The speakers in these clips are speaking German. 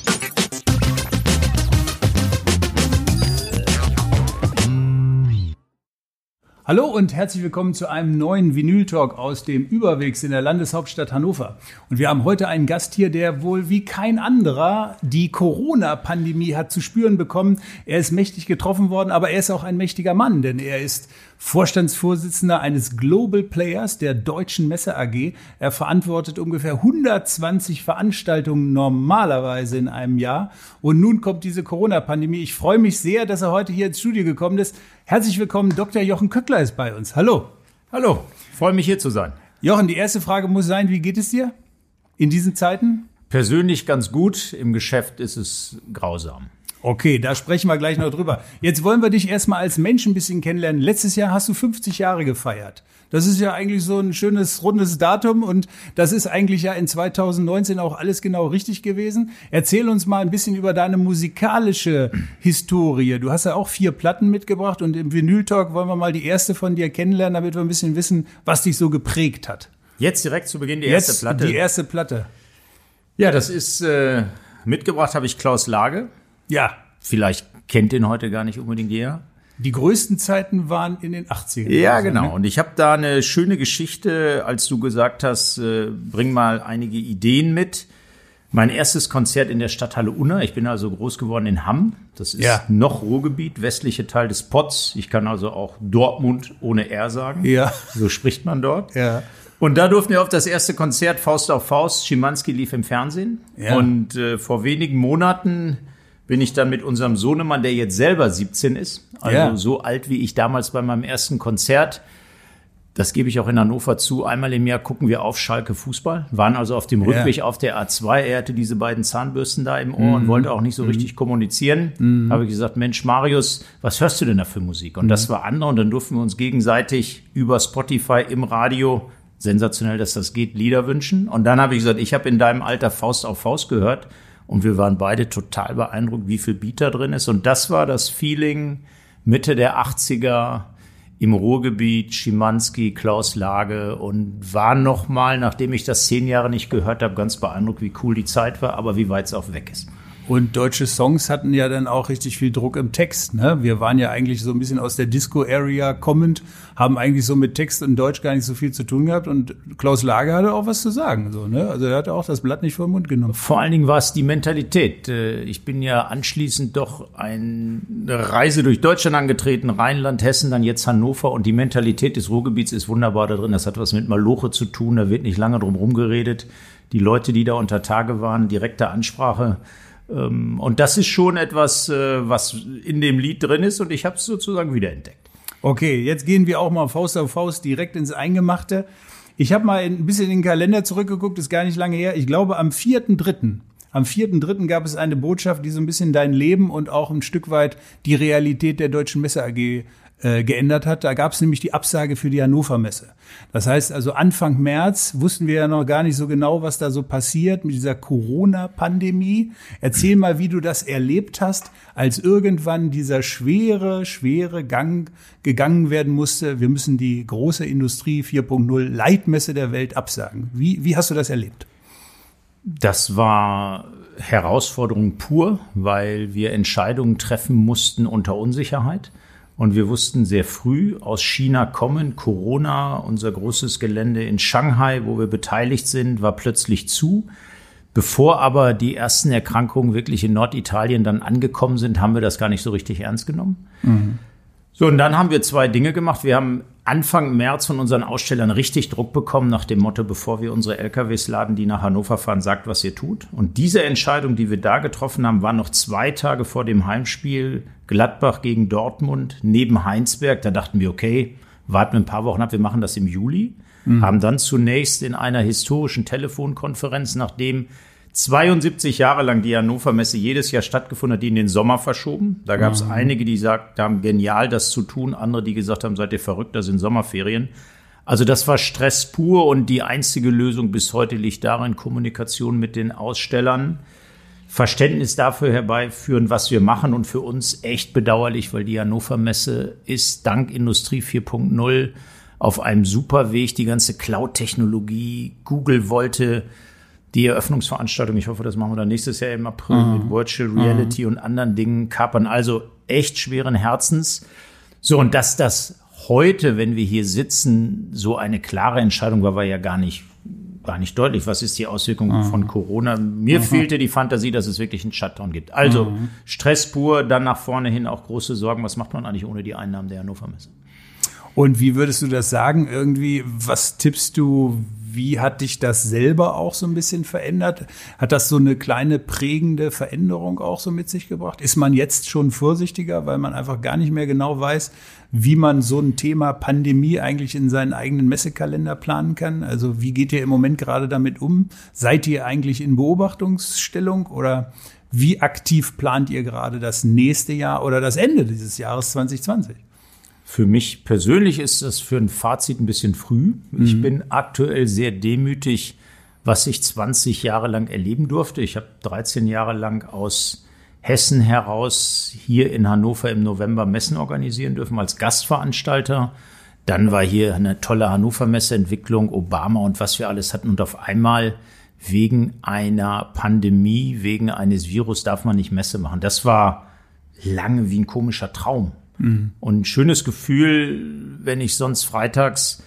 Thank you. Hallo und herzlich willkommen zu einem neuen Vinyl-Talk aus dem Überwegs in der Landeshauptstadt Hannover. Und wir haben heute einen Gast hier, der wohl wie kein anderer die Corona-Pandemie hat zu spüren bekommen. Er ist mächtig getroffen worden, aber er ist auch ein mächtiger Mann, denn er ist Vorstandsvorsitzender eines Global Players der Deutschen Messe AG. Er verantwortet ungefähr 120 Veranstaltungen normalerweise in einem Jahr. Und nun kommt diese Corona-Pandemie. Ich freue mich sehr, dass er heute hier ins Studio gekommen ist. Herzlich willkommen, Dr. Jochen Köckler ist bei uns. Hallo. Hallo, freue mich hier zu sein. Jochen, die erste Frage muss sein, wie geht es dir in diesen Zeiten? Persönlich ganz gut, im Geschäft ist es grausam. Okay, da sprechen wir gleich noch drüber. Jetzt wollen wir dich erstmal als Mensch ein bisschen kennenlernen. Letztes Jahr hast du 50 Jahre gefeiert. Das ist ja eigentlich so ein schönes, rundes Datum und das ist eigentlich ja in 2019 auch alles genau richtig gewesen. Erzähl uns mal ein bisschen über deine musikalische Historie. Du hast ja auch vier Platten mitgebracht und im Vinyl Talk wollen wir mal die erste von dir kennenlernen, damit wir ein bisschen wissen, was dich so geprägt hat. Jetzt direkt zu Beginn die erste Jetzt Platte. Die erste Platte. Ja, das ist äh, mitgebracht habe ich Klaus Lage. Ja. Vielleicht kennt den heute gar nicht unbedingt jeder. Die größten Zeiten waren in den 80ern. Ja, also, genau. ne? Und ich habe da eine schöne Geschichte, als du gesagt hast, äh, bring mal einige Ideen mit. Mein erstes Konzert in der Stadthalle Unna. Ich bin also groß geworden in Hamm. Das ist Ja. noch Ruhrgebiet, westliche Teil des Pots. Ich kann also auch Dortmund ohne R sagen. Ja. So spricht man dort. Ja. Und da durften wir auf das erste Konzert Faust auf Faust. Schimanski lief im Fernsehen. Ja. Und äh, vor wenigen Monaten bin ich dann mit unserem Sohnemann, der jetzt selber 17 ist, also Ja. so alt wie ich damals bei meinem ersten Konzert, das gebe ich auch in Hannover zu, einmal im Jahr gucken wir auf Schalke Fußball, waren also auf dem Ja. Rückweg auf der A2. Er hatte diese beiden Zahnbürsten da im Ohr und wollte auch nicht so richtig kommunizieren. Habe ich gesagt, Mensch, Marius, was hörst du denn da für Musik? Und das war andere und dann durften wir uns gegenseitig über Spotify im Radio sensationell, dass das geht, Lieder wünschen. Und dann habe ich gesagt, ich habe in deinem Alter Faust auf Faust gehört und wir waren beide total beeindruckt, wie viel Beat da drin ist. Und das war das Feeling Mitte der 80er im Ruhrgebiet, Schimanski, Klaus Lage und war noch mal, nachdem ich das zehn Jahre nicht gehört habe, ganz beeindruckt, wie cool die Zeit war, aber wie weit es auch weg ist. Und deutsche Songs hatten ja dann auch richtig viel Druck im Text. Ne? Wir waren ja eigentlich so ein bisschen aus der Disco-Area kommend, haben eigentlich so mit Text und Deutsch gar nicht so viel zu tun gehabt. Und Klaus Lager hatte auch was zu sagen. So, ne? Also er hatte auch das Blatt nicht vor den Mund genommen. Vor allen Dingen war es die Mentalität. Äh, Ich bin ja anschließend doch eine Reise durch Deutschland angetreten, Rheinland, Hessen, dann jetzt Hannover und die Mentalität des Ruhrgebiets ist wunderbar da drin. Das hat was mit Maloche zu tun, da wird nicht lange drum rumgeredet. Die Leute, die da unter Tage waren, direkte Ansprache. Ähm, Und das ist schon etwas, äh, was in dem Lied drin ist und ich habe es sozusagen wiederentdeckt. Okay, jetzt gehen wir auch mal Faust auf Faust direkt ins Eingemachte. Ich habe mal ein bisschen in den Kalender zurückgeguckt, ist gar nicht lange her. Ich glaube, am 4.3. Am 4.3. gab es eine Botschaft, die so ein bisschen dein Leben und auch ein Stück weit die Realität der Deutschen Messe AG äh, geändert hat. Da gab es nämlich die Absage für die Hannover Messe. Das heißt also Anfang März wussten wir ja noch gar nicht so genau, was da so passiert mit dieser Corona-Pandemie. Erzähl mal, wie du das erlebt hast, als irgendwann dieser schwere, schwere Gang gegangen werden musste. Wir müssen die große Industrie 4.0 Leitmesse der Welt absagen. Wie, wie hast du das erlebt? Das war Herausforderung pur, weil wir Entscheidungen treffen mussten unter Unsicherheit. Und wir wussten sehr früh, aus China kommen, Corona, unser großes Gelände in Shanghai, wo wir beteiligt sind, war plötzlich zu. Bevor aber die ersten Erkrankungen wirklich in Norditalien dann angekommen sind, haben wir das gar nicht so richtig ernst genommen. So, und dann haben wir zwei Dinge gemacht. Wir haben Anfang März von unseren Ausstellern richtig Druck bekommen nach dem Motto, bevor wir unsere LKWs laden, die nach Hannover fahren, sagt, was ihr tut. Und diese Entscheidung, die wir da getroffen haben, war noch zwei Tage vor dem Heimspiel Gladbach gegen Dortmund neben Heinsberg. Da dachten wir, okay, warten wir ein paar Wochen ab, wir machen das im Juli. Haben dann zunächst in einer historischen Telefonkonferenz, nachdem 72 Jahre lang die Hannover Messe jedes Jahr stattgefunden hat, die in den Sommer verschoben. Da gab es einige, die gesagt haben, genial, das zu tun. Andere, die gesagt haben, seid ihr verrückt, das sind Sommerferien. Also das war Stress pur und die einzige Lösung bis heute liegt darin, Kommunikation mit den Ausstellern, Verständnis dafür herbeiführen, was wir machen und für uns echt bedauerlich, weil die Hannover Messe ist dank Industrie 4.0 auf einem super Weg. Die ganze Cloud-Technologie, Google wollte die Eröffnungsveranstaltung, ich hoffe, das machen wir dann nächstes Jahr im April mhm. mit Virtual Reality mhm. und anderen Dingen kapern. Also echt schweren Herzens. So, und dass das heute, wenn wir hier sitzen, so eine klare Entscheidung war, war ja gar nicht, gar nicht deutlich. Was ist die Auswirkung mhm. von Corona? Mir mhm. fehlte die Fantasie, dass es wirklich einen Shutdown gibt. Also mhm. Stress pur, dann nach vorne hin auch große Sorgen. Was macht man eigentlich ohne die Einnahmen der Hannover Messe? Und wie würdest du das sagen? Irgendwie, was tippst du? Wie hat dich das selber auch so ein bisschen verändert? Hat das so eine kleine prägende Veränderung auch so mit sich gebracht? Ist man jetzt schon vorsichtiger, weil man einfach gar nicht mehr genau weiß, wie man so ein Thema Pandemie eigentlich in seinen eigenen Messekalender planen kann? Also wie geht ihr im Moment gerade damit um? Seid ihr eigentlich in Beobachtungsstellung oder wie aktiv plant ihr gerade das nächste Jahr oder das Ende dieses Jahres 2020? Für mich persönlich ist das für ein Fazit ein bisschen früh. Mhm. Ich bin aktuell sehr demütig, was ich 20 Jahre lang erleben durfte. Ich habe 13 Jahre lang aus Hessen heraus hier in Hannover im November Messen organisieren dürfen als Gastveranstalter. Dann war hier eine tolle Hannover Messeentwicklung, Obama und was wir alles hatten. Und auf einmal wegen einer Pandemie, wegen eines Virus darf man nicht Messe machen. Das war lange wie ein komischer Traum. Mhm. Und ein schönes Gefühl, wenn ich sonst freitags,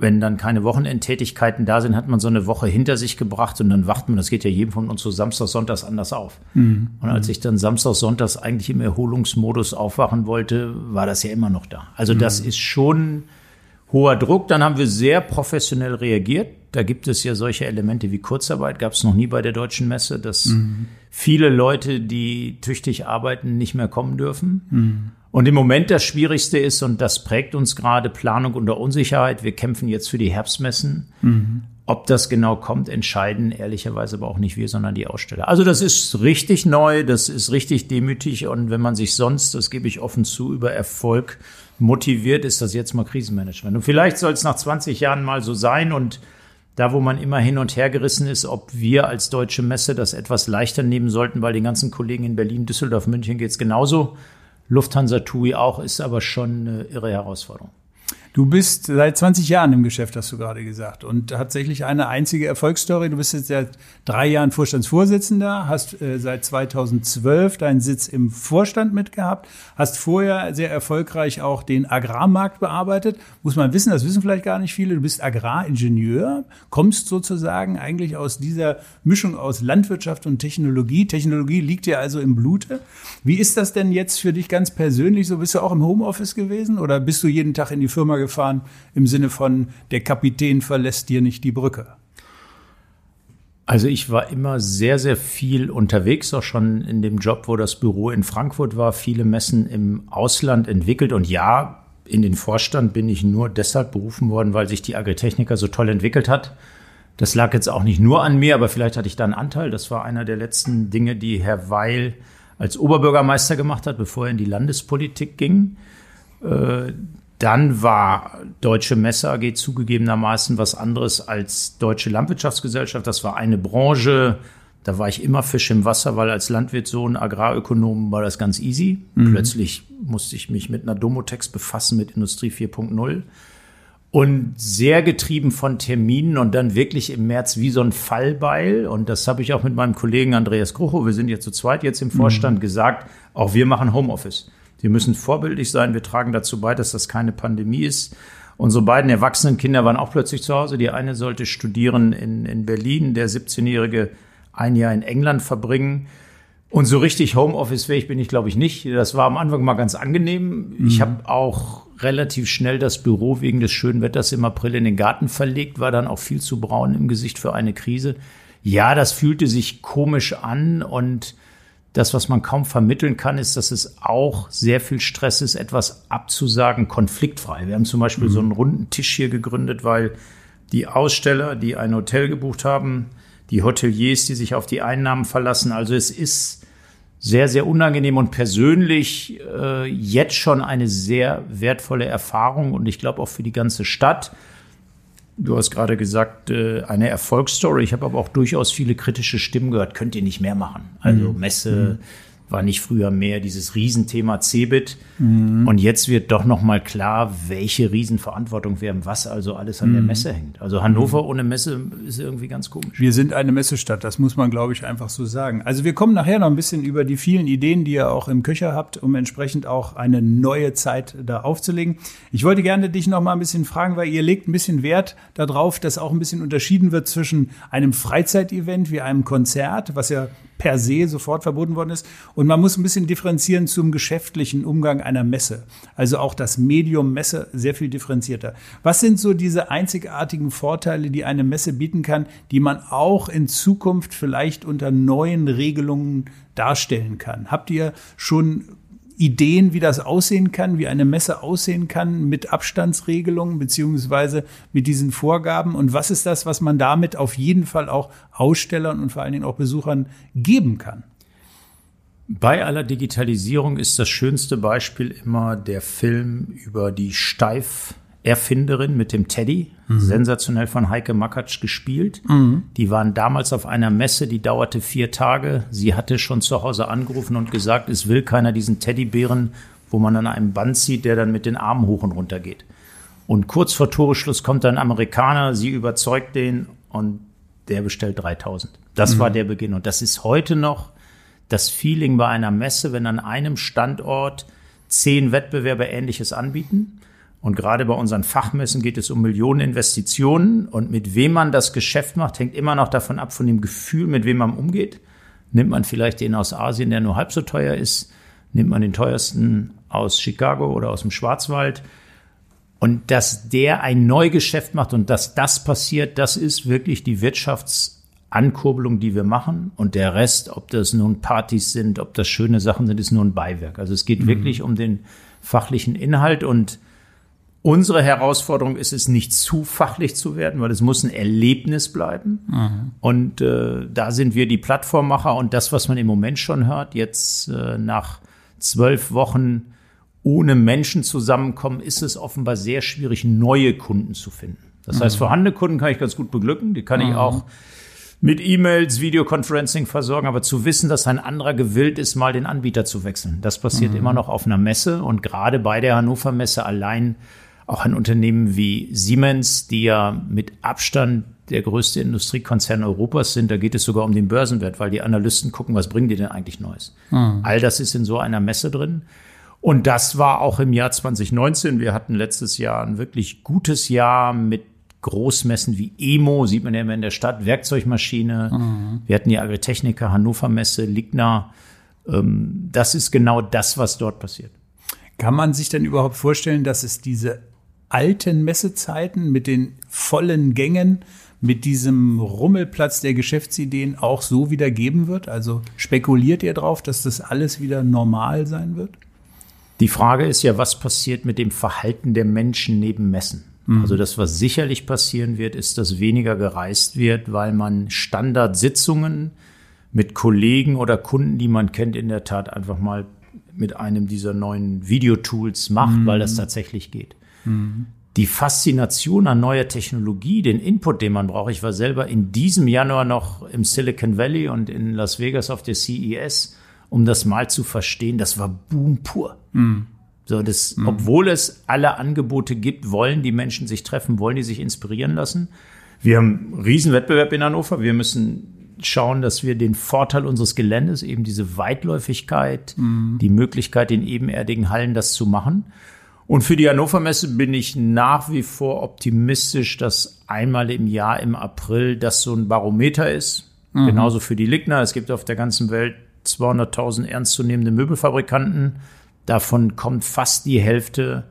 wenn dann keine Wochenendtätigkeiten da sind, hat man so eine Woche hinter sich gebracht und dann wacht man, das geht ja jedem von uns so Samstag, Sonntags anders auf. Mhm. Und als ich dann Samstag, Sonntags eigentlich im Erholungsmodus aufwachen wollte, war das ja immer noch da. Also das mhm. ist schon hoher Druck. Dann haben wir sehr professionell reagiert. Da gibt es ja solche Elemente wie Kurzarbeit, gab es noch nie bei der deutschen Messe, dass mhm. viele Leute, die tüchtig arbeiten, nicht mehr kommen dürfen. Mhm. Und im Moment das Schwierigste ist, und das prägt uns gerade Planung unter Unsicherheit, wir kämpfen jetzt für die Herbstmessen. Mhm. Ob das genau kommt, entscheiden ehrlicherweise aber auch nicht wir, sondern die Aussteller. Also das ist richtig neu, das ist richtig demütig und wenn man sich sonst, das gebe ich offen zu, über Erfolg motiviert, ist das jetzt mal Krisenmanagement. Und vielleicht soll es nach 20 Jahren mal so sein und da, wo man immer hin und her gerissen ist, ob wir als deutsche Messe das etwas leichter nehmen sollten, weil den ganzen Kollegen in Berlin, Düsseldorf, München geht es genauso. Lufthansa TUI auch, ist aber schon eine irre Herausforderung. Du bist seit 20 Jahren im Geschäft, hast du gerade gesagt. Und tatsächlich eine einzige Erfolgsstory. Du bist jetzt seit drei Jahren Vorstandsvorsitzender, hast äh, seit 2012 deinen Sitz im Vorstand mitgehabt, hast vorher sehr erfolgreich auch den Agrarmarkt bearbeitet. Muss man wissen, das wissen vielleicht gar nicht viele. Du bist Agraringenieur, kommst sozusagen eigentlich aus dieser Mischung aus Landwirtschaft und Technologie. Technologie liegt dir also im Blute. Wie ist das denn jetzt für dich ganz persönlich? So bist du auch im Homeoffice gewesen oder bist du jeden Tag in die Firma gefahren im Sinne von, der Kapitän verlässt dir nicht die Brücke? Also ich war immer sehr, sehr viel unterwegs, auch schon in dem Job, wo das Büro in Frankfurt war, viele Messen im Ausland entwickelt. Und ja, in den Vorstand bin ich nur deshalb berufen worden, weil sich die Agritechniker so toll entwickelt hat. Das lag jetzt auch nicht nur an mir, aber vielleicht hatte ich da einen Anteil. Das war einer der letzten Dinge, die Herr Weil als Oberbürgermeister gemacht hat, bevor er in die Landespolitik ging. Dann war Deutsche Messe AG zugegebenermaßen was anderes als Deutsche Landwirtschaftsgesellschaft. Das war eine Branche, da war ich immer Fisch im Wasser, weil als Landwirtssohn, Agrarökonom war das ganz easy. Mhm. Plötzlich musste ich mich mit einer Domotex befassen, mit Industrie 4.0. Und sehr getrieben von Terminen und dann wirklich im März wie so ein Fallbeil. Und das habe ich auch mit meinem Kollegen Andreas Grucho, wir sind jetzt zu zweit jetzt im Vorstand, mhm. gesagt, auch wir machen Homeoffice. Wir müssen vorbildlich sein. Wir tragen dazu bei, dass das keine Pandemie ist. Unsere beiden erwachsenen Kinder waren auch plötzlich zu Hause. Die eine sollte studieren in, in Berlin, der 17-Jährige ein Jahr in England verbringen. Und so richtig Homeoffice-fähig bin ich, glaube ich, nicht. Das war am Anfang mal ganz angenehm. Mhm. Ich habe auch relativ schnell das Büro wegen des schönen Wetters im April in den Garten verlegt, war dann auch viel zu braun im Gesicht für eine Krise. Ja, das fühlte sich komisch an und das, was man kaum vermitteln kann, ist, dass es auch sehr viel Stress ist, etwas abzusagen, konfliktfrei. Wir haben zum Beispiel mhm. so einen runden Tisch hier gegründet, weil die Aussteller, die ein Hotel gebucht haben, die Hoteliers, die sich auf die Einnahmen verlassen. Also es ist sehr, sehr unangenehm und persönlich äh, jetzt schon eine sehr wertvolle Erfahrung und ich glaube auch für die ganze Stadt. Du hast gerade gesagt, äh, eine Erfolgsstory. Ich habe aber auch durchaus viele kritische Stimmen gehört. Könnt ihr nicht mehr machen? Also mhm. War nicht früher mehr dieses Riesenthema Cebit. Mhm. Und jetzt wird doch noch mal klar, welche Riesenverantwortung wir haben, was also alles an mhm. der Messe hängt. Also Hannover ohne Messe ist irgendwie ganz komisch. Wir sind eine Messestadt, das muss man, glaube ich, einfach so sagen. Also wir kommen nachher noch ein bisschen über die vielen Ideen, die ihr auch im Köcher habt, um entsprechend auch eine neue Zeit da aufzulegen. Ich wollte gerne dich noch mal ein bisschen fragen, weil ihr legt ein bisschen Wert darauf, dass auch ein bisschen unterschieden wird zwischen einem Freizeitevent wie einem Konzert, was ja per se sofort verboten worden ist. Und man muss ein bisschen differenzieren zum geschäftlichen Umgang einer Messe. Also auch das Medium Messe sehr viel differenzierter. Was sind so diese einzigartigen Vorteile, die eine Messe bieten kann, die man auch in Zukunft vielleicht unter neuen Regelungen darstellen kann? Habt ihr schon Ideen, wie das aussehen kann, wie eine Messe aussehen kann mit Abstandsregelungen beziehungsweise mit diesen Vorgaben? Und was ist das, was man damit auf jeden Fall auch Ausstellern und vor allen Dingen auch Besuchern geben kann? Bei aller Digitalisierung ist das schönste Beispiel immer der Film über die Steif Erfinderin mit dem Teddy, mhm. sensationell von Heike Makatsch gespielt. Mhm. Die waren damals auf einer Messe, die dauerte vier Tage. Sie hatte schon zu Hause angerufen und gesagt, es will keiner diesen Teddybären, wo man an einem Band zieht, der dann mit den Armen hoch und runter geht. Und kurz vor Toreschluss kommt ein Amerikaner, sie überzeugt den und der bestellt 3000. Das mhm. war der Beginn. Und das ist heute noch das Feeling bei einer Messe, wenn an einem Standort zehn Wettbewerber Ähnliches anbieten und gerade bei unseren Fachmessen geht es um Millionen Investitionen. Und mit wem man das Geschäft macht, hängt immer noch davon ab, von dem Gefühl, mit wem man umgeht. Nimmt man vielleicht den aus Asien, der nur halb so teuer ist? Nimmt man den teuersten aus Chicago oder aus dem Schwarzwald? Und dass der ein Neugeschäft macht und dass das passiert, das ist wirklich die Wirtschaftsankurbelung, die wir machen. Und der Rest, ob das nun Partys sind, ob das schöne Sachen sind, ist nur ein Beiwerk. Also es geht mhm. wirklich um den fachlichen Inhalt und Unsere Herausforderung ist es, nicht zu fachlich zu werden, weil es muss ein Erlebnis bleiben. Mhm. Und äh, da sind wir die Plattformmacher und das, was man im Moment schon hört, jetzt äh, nach zwölf Wochen ohne Menschen zusammenkommen, ist es offenbar sehr schwierig, neue Kunden zu finden. Das mhm. heißt, vorhandene Kunden kann ich ganz gut beglücken, die kann mhm. ich auch mit E-Mails, Videoconferencing versorgen, aber zu wissen, dass ein anderer gewillt ist, mal den Anbieter zu wechseln, das passiert mhm. immer noch auf einer Messe und gerade bei der Hannover Messe allein auch ein Unternehmen wie Siemens, die ja mit Abstand der größte Industriekonzern Europas sind. Da geht es sogar um den Börsenwert, weil die Analysten gucken, was bringen die denn eigentlich Neues. Mhm. All das ist in so einer Messe drin. Und das war auch im Jahr 2019. Wir hatten letztes Jahr ein wirklich gutes Jahr mit Großmessen wie EMO, sieht man ja immer in der Stadt, Werkzeugmaschine. Mhm. Wir hatten die Agritechnica, Hannover Messe, Ligna. Ähm, das ist genau das, was dort passiert. Kann man sich denn überhaupt vorstellen, dass es diese alten Messezeiten mit den vollen Gängen, mit diesem Rummelplatz der Geschäftsideen auch so wieder geben wird? Also spekuliert ihr drauf, dass das alles wieder normal sein wird? Die Frage ist ja, was passiert mit dem Verhalten der Menschen neben Messen? Mhm. Also das, was sicherlich passieren wird, ist, dass weniger gereist wird, weil man Standardsitzungen mit Kollegen oder Kunden, die man kennt, in der Tat einfach mal mit einem dieser neuen Videotools macht, mhm. weil das tatsächlich geht. Die Faszination an neuer Technologie, den Input, den man braucht. Ich war selber in diesem Januar noch im Silicon Valley und in Las Vegas auf der CES, um das mal zu verstehen. Das war Boom pur. Mhm. So, das, mhm. obwohl es alle Angebote gibt, wollen die Menschen sich treffen, wollen die sich inspirieren lassen. Wir haben einen Riesenwettbewerb in Hannover. Wir müssen schauen, dass wir den Vorteil unseres Geländes, eben diese Weitläufigkeit, mhm. die Möglichkeit, in ebenerdigen Hallen das zu machen. Und für die Hannover Messe bin ich nach wie vor optimistisch, dass einmal im Jahr im April das so ein Barometer ist. Mhm. Genauso für die Ligner. Es gibt auf der ganzen Welt 200.000 ernstzunehmende Möbelfabrikanten. Davon kommt fast die Hälfte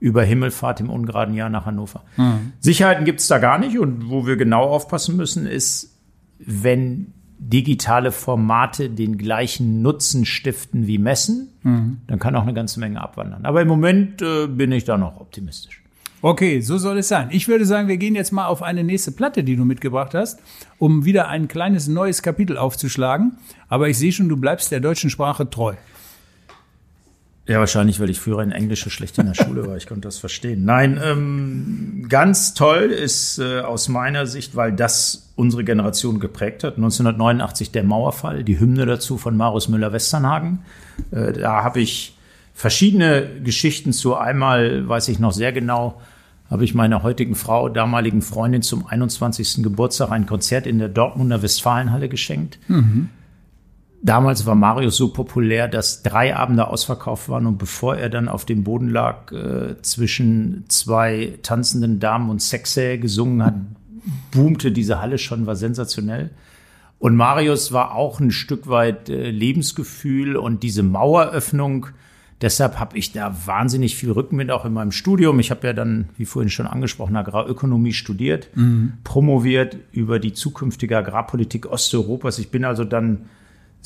über Himmelfahrt im ungeraden Jahr nach Hannover. Mhm. Sicherheiten gibt es da gar nicht. Und wo wir genau aufpassen müssen, ist, wenn digitale Formate den gleichen Nutzen stiften wie Messen, mhm. dann kann auch eine ganze Menge abwandern. Aber im Moment äh, bin ich da noch optimistisch. Okay, so soll es sein. Ich würde sagen, wir gehen jetzt mal auf eine nächste Platte, die du mitgebracht hast, um wieder ein kleines neues Kapitel aufzuschlagen. Aber ich sehe schon, du bleibst der deutschen Sprache treu. Ja, wahrscheinlich, weil ich früher in Englische schlecht in der Schule war. Ich konnte das verstehen. Nein, ähm, ganz toll ist äh, aus meiner Sicht, weil das unsere Generation geprägt hat. 1989 der Mauerfall, die Hymne dazu von Marius Müller-Westernhagen. Äh, da habe ich verschiedene Geschichten zu. Einmal weiß ich noch sehr genau, habe ich meiner heutigen Frau, damaligen Freundin zum 21. Geburtstag ein Konzert in der Dortmunder Westfalenhalle geschenkt. Mhm. Damals war Marius so populär, dass drei Abende ausverkauft waren und bevor er dann auf dem Boden lag, äh, zwischen zwei tanzenden Damen und Sexe gesungen hat, boomte diese Halle schon, war sensationell. Und Marius war auch ein Stück weit äh, Lebensgefühl und diese Maueröffnung. Deshalb habe ich da wahnsinnig viel Rückenwind auch in meinem Studium. Ich habe ja dann, wie vorhin schon angesprochen, Agrarökonomie studiert, mhm. promoviert über die zukünftige Agrarpolitik Osteuropas. Ich bin also dann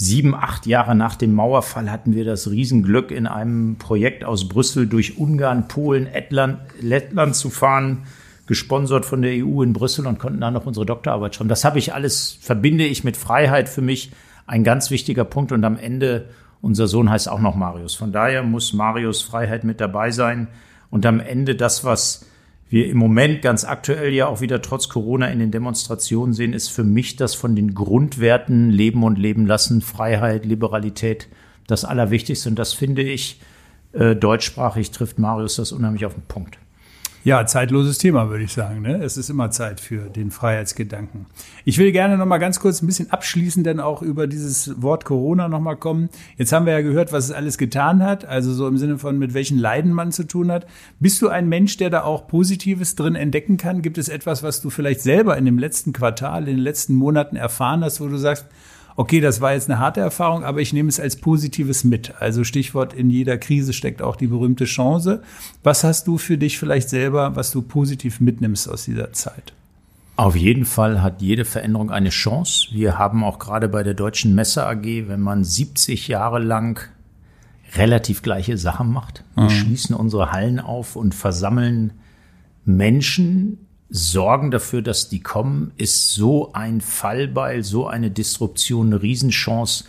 sieben, acht Jahre nach dem Mauerfall hatten wir das Riesenglück, in einem Projekt aus Brüssel durch Ungarn, Polen, Lettland, Lettland zu fahren, gesponsert von der EU in Brüssel und konnten da noch unsere Doktorarbeit schreiben. Das habe ich alles, verbinde ich mit Freiheit für mich ein ganz wichtiger Punkt und am Ende, unser Sohn heißt auch noch Marius. Von daher muss Marius Freiheit mit dabei sein und am Ende das, was wir im Moment ganz aktuell ja auch wieder trotz Corona in den Demonstrationen sehen, ist für mich das von den Grundwerten Leben und Leben lassen, Freiheit, Liberalität das Allerwichtigste. Und das finde ich, äh, deutschsprachig trifft Marius das unheimlich auf den Punkt. Ja, zeitloses Thema, würde ich sagen. Ne? Es ist immer Zeit für den Freiheitsgedanken. Ich will gerne noch mal ganz kurz ein bisschen abschließend dann auch über dieses Wort Corona noch mal kommen. Jetzt haben wir ja gehört, was es alles getan hat, also so im Sinne von mit welchen Leiden man zu tun hat. Bist du ein Mensch, der da auch Positives drin entdecken kann? Gibt es etwas, was du vielleicht selber in dem letzten Quartal, in den letzten Monaten erfahren hast, wo du sagst, okay, das war jetzt eine harte Erfahrung, aber ich nehme es als Positives mit. Also Stichwort, in jeder Krise steckt auch die berühmte Chance. Was hast du für dich vielleicht selber, was du positiv mitnimmst aus dieser Zeit? Auf jeden Fall hat jede Veränderung eine Chance. Wir haben auch gerade bei der Deutschen Messe AG, wenn man 70 Jahre lang relativ gleiche Sachen macht. Wir mhm. schließen unsere Hallen auf und versammeln Menschen, sorgen dafür, dass die kommen, ist so ein Fallbeil, so eine Disruption, eine Riesenchance,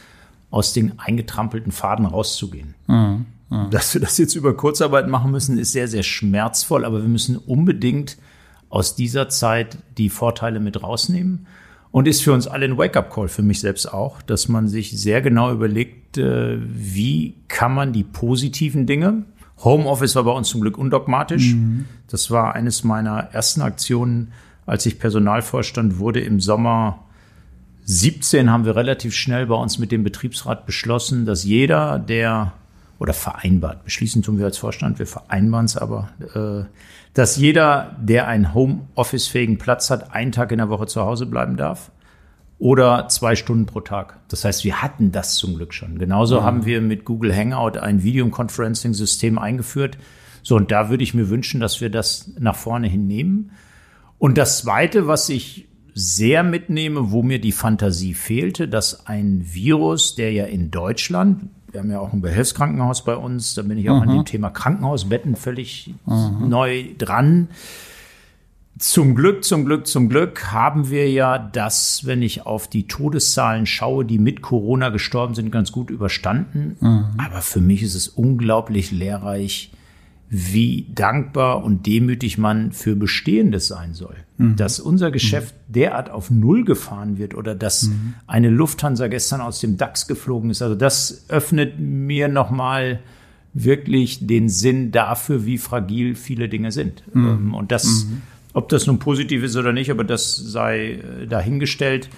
aus den eingetrampelten Faden rauszugehen. Mhm. Mhm. Dass wir das jetzt über Kurzarbeit machen müssen, ist sehr, sehr schmerzvoll, aber wir müssen unbedingt aus dieser Zeit die Vorteile mit rausnehmen. Und ist für uns alle ein Wake-up-Call, für mich selbst auch, dass man sich sehr genau überlegt, äh, wie kann man die positiven Dinge, Homeoffice war bei uns zum Glück undogmatisch. Mhm. Das war eines meiner ersten Aktionen, als ich Personalvorstand wurde im Sommer 17 haben wir relativ schnell bei uns mit dem Betriebsrat beschlossen, dass jeder, der oder vereinbart, beschließen tun wir als Vorstand, wir vereinbaren es aber, äh, dass jeder, der einen Homeoffice-fähigen Platz hat, einen Tag in der Woche zu Hause bleiben darf oder zwei Stunden pro Tag. Das heißt, wir hatten das zum Glück schon. Genauso mhm. haben wir mit Google Hangout ein Videoconferencing-System eingeführt. So, und da würde ich mir wünschen, dass wir das nach vorne hinnehmen. Und das Zweite, was ich sehr mitnehme, wo mir die Fantasie fehlte, dass ein Virus, der ja in Deutschland, wir haben ja auch ein Behelfskrankenhaus bei uns, da bin ich auch mhm. an dem Thema Krankenhausbetten völlig mhm. neu dran, zum Glück, zum Glück, zum Glück haben wir ja das, wenn ich auf die Todeszahlen schaue, die mit Corona gestorben sind, ganz gut überstanden. Mhm. Aber für mich ist es unglaublich lehrreich, wie dankbar und demütig man für Bestehendes sein soll. Mhm. Dass unser Geschäft mhm. derart auf Null gefahren wird oder dass mhm. eine Lufthansa gestern aus dem DAX geflogen ist. Also das öffnet mir nochmal wirklich den Sinn dafür, wie fragil viele Dinge sind. Mhm. Ähm, und das mhm. Ob das nun positiv ist oder nicht, aber das sei äh, dahingestellt.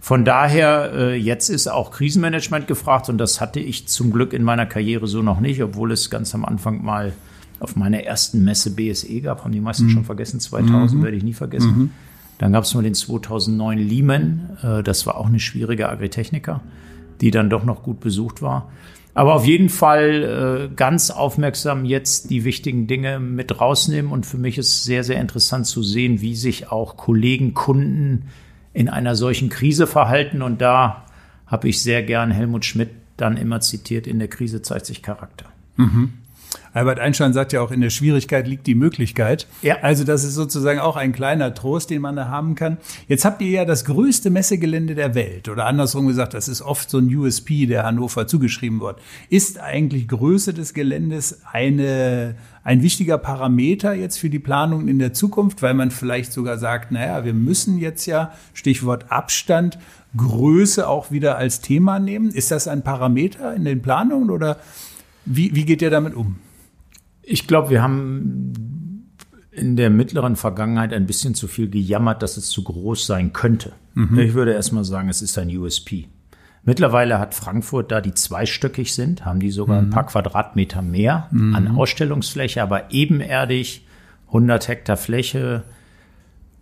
Von daher, äh, jetzt ist auch Krisenmanagement gefragt und das hatte ich zum Glück in meiner Karriere so noch nicht, obwohl es ganz am Anfang mal auf meiner ersten Messe BSE gab, haben die meisten mhm. schon vergessen, 2000 mhm. werde ich nie vergessen. Mhm. Dann gab es mal den 2009 Lehman, äh, das war auch eine schwierige Agritechniker, die dann doch noch gut besucht war. Aber auf jeden Fall äh, ganz aufmerksam jetzt die wichtigen Dinge mit rausnehmen. Und für mich ist sehr, sehr interessant zu sehen, wie sich auch Kollegen, Kunden in einer solchen Krise verhalten. Und da habe ich sehr gern Helmut Schmidt dann immer zitiert, in der Krise zeigt sich Charakter. Mhm. Albert Einstein sagt ja auch, in der Schwierigkeit liegt die Möglichkeit. Ja. Also das ist sozusagen auch ein kleiner Trost, den man da haben kann. Jetzt habt ihr ja das größte Messegelände der Welt. Oder andersrum gesagt, das ist oft so ein USP, der Hannover zugeschrieben wird. Ist eigentlich Größe des Geländes eine, ein wichtiger Parameter jetzt für die Planung in der Zukunft, weil man vielleicht sogar sagt, naja, wir müssen jetzt ja, Stichwort Abstand, Größe auch wieder als Thema nehmen. Ist das ein Parameter in den Planungen oder wie, wie geht ihr damit um? Ich glaube, wir haben in der mittleren Vergangenheit ein bisschen zu viel gejammert, dass es zu groß sein könnte. Mhm. Ich würde erstmal sagen, es ist ein USP. Mittlerweile hat Frankfurt, da die zweistöckig sind, haben die sogar mhm. ein paar Quadratmeter mehr mhm. an Ausstellungsfläche, aber ebenerdig, 100 Hektar Fläche,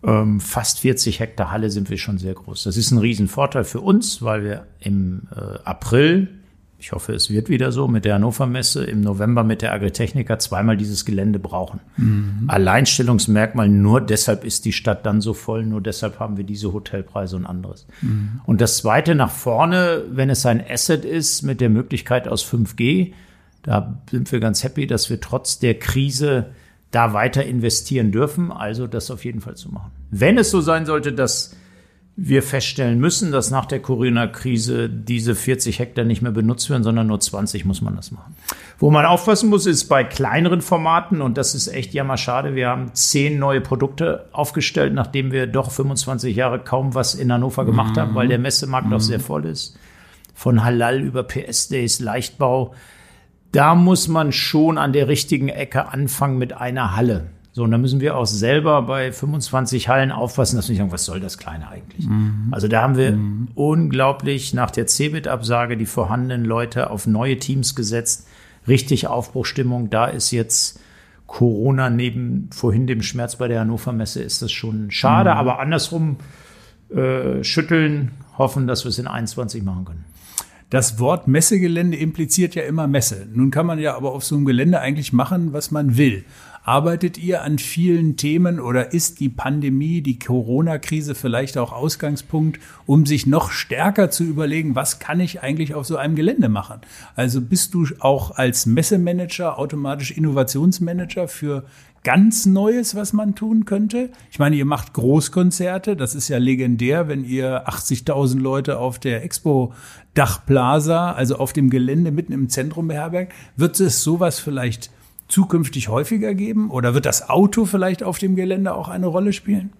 ähm, fast 40 Hektar Halle sind wir schon sehr groß. Das ist ein Riesenvorteil für uns, weil wir im äh, April ich hoffe, es wird wieder so mit der Hannover Messe im November mit der Agritechnica zweimal dieses Gelände brauchen. Mhm. Alleinstellungsmerkmal, nur deshalb ist die Stadt dann so voll, nur deshalb haben wir diese Hotelpreise und anderes. Mhm. Und das zweite nach vorne, wenn es ein Asset ist mit der Möglichkeit aus 5G, da sind wir ganz happy, dass wir trotz der Krise da weiter investieren dürfen, also das auf jeden Fall zu machen. Wenn es so sein sollte, dass wir feststellen müssen, dass nach der Corona-Krise diese 40 Hektar nicht mehr benutzt werden, sondern nur 20 muss man das machen. Wo man aufpassen muss, ist bei kleineren Formaten, und das ist echt jammerschade, wir haben zehn neue Produkte aufgestellt, nachdem wir doch 25 Jahre kaum was in Hannover gemacht mhm. haben, weil der Messemarkt mhm. auch sehr voll ist. Von Halal über PS-Days, Leichtbau. Da muss man schon an der richtigen Ecke anfangen mit einer Halle. So, und da müssen wir auch selber bei 25 Hallen aufpassen, dass wir nicht sagen, was soll das Kleine eigentlich? Mhm. Also da haben wir mhm. unglaublich nach der Cebit-Absage die vorhandenen Leute auf neue Teams gesetzt. Richtig Aufbruchstimmung. Da ist jetzt Corona neben vorhin dem Schmerz bei der Hannover Messe ist das schon schade, mhm. aber andersrum äh, schütteln, hoffen, dass wir es in 21 machen können. Das Wort Messegelände impliziert ja immer Messe. Nun kann man ja aber auf so einem Gelände eigentlich machen, was man will. Arbeitet ihr an vielen Themen oder ist die Pandemie, die Corona-Krise vielleicht auch Ausgangspunkt, um sich noch stärker zu überlegen, was kann ich eigentlich auf so einem Gelände machen? Also bist du auch als Messemanager automatisch Innovationsmanager für ganz Neues, was man tun könnte? Ich meine, ihr macht Großkonzerte, das ist ja legendär, wenn ihr 80.000 Leute auf der Expo Dachplaza, also auf dem Gelände mitten im Zentrum beherbergt. Wird es sowas vielleicht zukünftig häufiger geben? Oder wird das Auto vielleicht auf dem Gelände auch eine Rolle spielen?